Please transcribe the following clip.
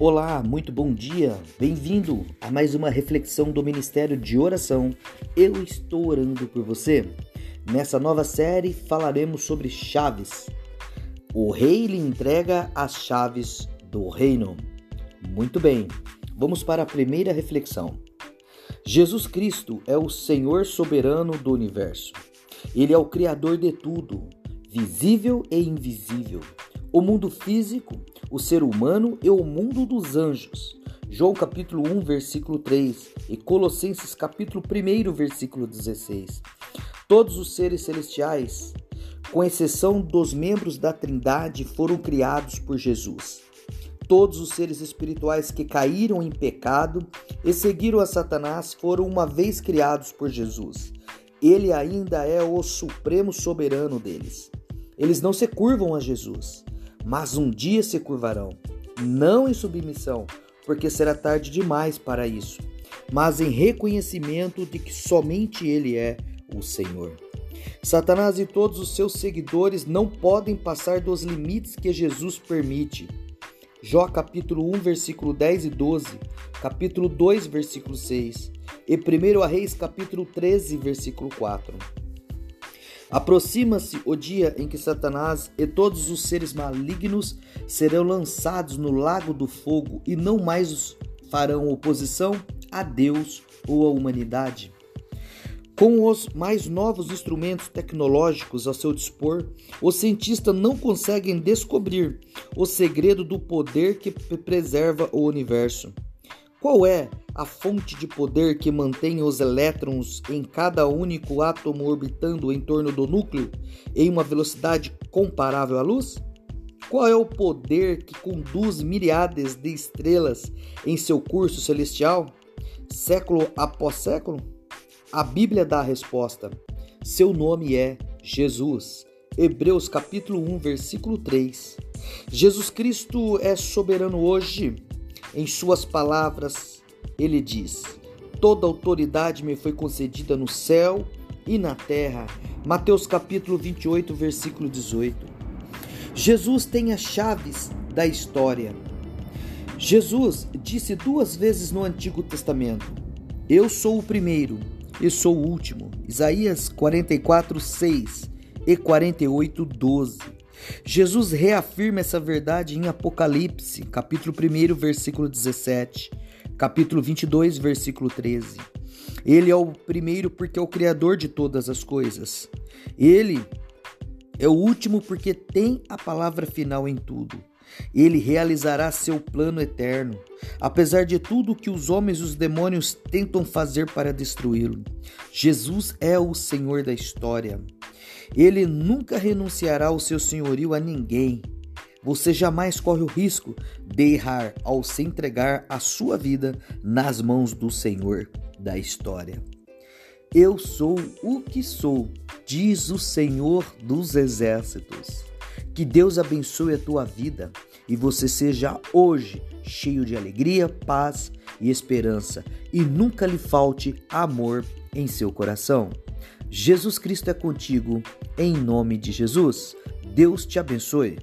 Olá, muito bom dia. Bem-vindo a mais uma reflexão do Ministério de Oração. Eu estou orando por você. Nessa nova série falaremos sobre chaves. O rei lhe entrega as chaves do reino. Muito bem. Vamos para a primeira reflexão. Jesus Cristo é o Senhor soberano do universo. Ele é o criador de tudo, visível e invisível o mundo físico, o ser humano e o mundo dos anjos. João capítulo 1, versículo 3 e Colossenses capítulo 1, versículo 16. Todos os seres celestiais, com exceção dos membros da Trindade, foram criados por Jesus. Todos os seres espirituais que caíram em pecado e seguiram a Satanás foram uma vez criados por Jesus. Ele ainda é o supremo soberano deles. Eles não se curvam a Jesus mas um dia se curvarão, não em submissão, porque será tarde demais para isso, mas em reconhecimento de que somente Ele é o Senhor. Satanás e todos os seus seguidores não podem passar dos limites que Jesus permite. Jó capítulo 1, versículo 10 e 12, capítulo 2, versículo 6 e 1 Reis capítulo 13, versículo 4. Aproxima-se o dia em que Satanás e todos os seres malignos serão lançados no lago do fogo e não mais farão oposição a Deus ou à humanidade. Com os mais novos instrumentos tecnológicos ao seu dispor, os cientistas não conseguem descobrir o segredo do poder que preserva o universo. Qual é a fonte de poder que mantém os elétrons em cada único átomo orbitando em torno do núcleo em uma velocidade comparável à luz? Qual é o poder que conduz milhares de estrelas em seu curso celestial, século após século? A Bíblia dá a resposta. Seu nome é Jesus. Hebreus capítulo 1, versículo 3. Jesus Cristo é soberano hoje em suas palavras, ele diz: Toda autoridade me foi concedida no céu e na terra. Mateus capítulo 28, versículo 18. Jesus tem as chaves da história. Jesus disse duas vezes no Antigo Testamento: Eu sou o primeiro e sou o último. Isaías 44, 6 e 48, 12. Jesus reafirma essa verdade em Apocalipse, capítulo 1, versículo 17, capítulo 22, versículo 13. Ele é o primeiro porque é o criador de todas as coisas. Ele é o último porque tem a palavra final em tudo. Ele realizará seu plano eterno, apesar de tudo que os homens e os demônios tentam fazer para destruí-lo. Jesus é o Senhor da história. Ele nunca renunciará ao seu senhorio a ninguém. Você jamais corre o risco de errar ao se entregar a sua vida nas mãos do Senhor da história. Eu sou o que sou, diz o Senhor dos Exércitos. Que Deus abençoe a tua vida e você seja hoje cheio de alegria, paz e esperança e nunca lhe falte amor em seu coração. Jesus Cristo é contigo, em nome de Jesus. Deus te abençoe.